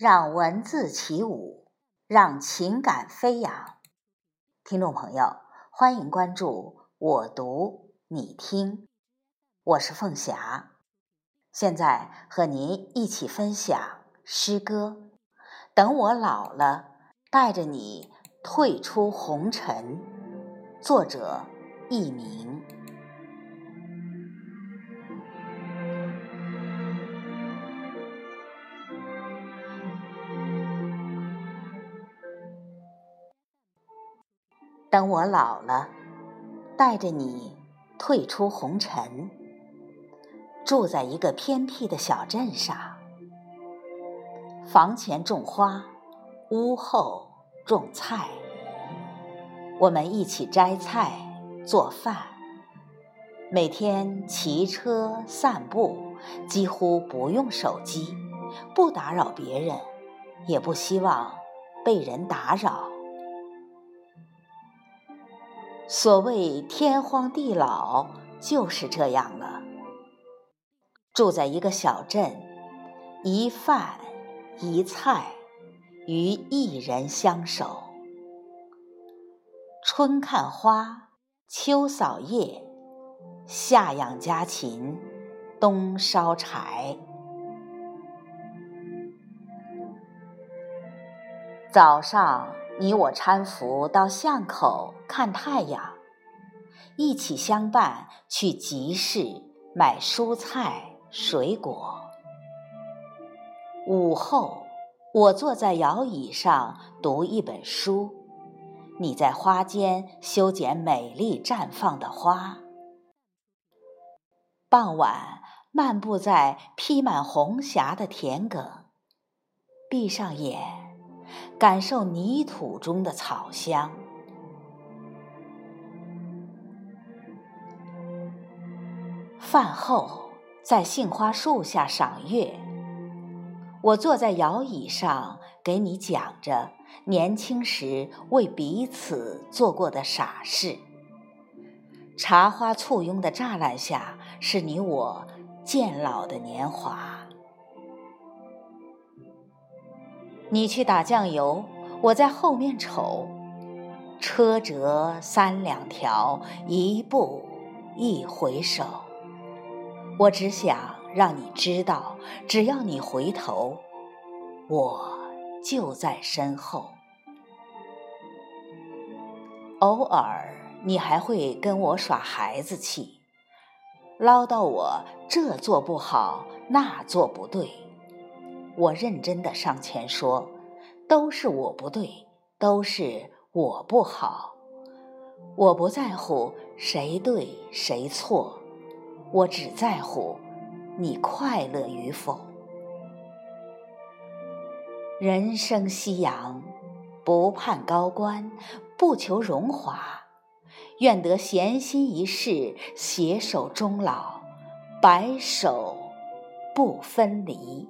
让文字起舞，让情感飞扬。听众朋友，欢迎关注我读你听，我是凤霞，现在和您一起分享诗歌。等我老了，带着你退出红尘。作者：佚名。等我老了，带着你退出红尘，住在一个偏僻的小镇上，房前种花，屋后种菜，我们一起摘菜做饭，每天骑车散步，几乎不用手机，不打扰别人，也不希望被人打扰。所谓天荒地老，就是这样了。住在一个小镇，一饭一菜，与一人相守。春看花，秋扫叶，夏养家禽，冬烧柴。早上。你我搀扶到巷口看太阳，一起相伴去集市买蔬菜水果。午后，我坐在摇椅上读一本书，你在花间修剪美丽绽放的花。傍晚，漫步在披满红霞的田埂，闭上眼。感受泥土中的草香。饭后，在杏花树下赏月，我坐在摇椅上，给你讲着年轻时为彼此做过的傻事。茶花簇拥的栅栏下，是你我渐老的年华。你去打酱油，我在后面瞅，车辙三两条，一步一回首。我只想让你知道，只要你回头，我就在身后。偶尔，你还会跟我耍孩子气，唠叨我这做不好，那做不对。我认真的上前说：“都是我不对，都是我不好。我不在乎谁对谁错，我只在乎你快乐与否。人生夕阳，不盼高官，不求荣华，愿得闲心一世，携手终老，白首不分离。”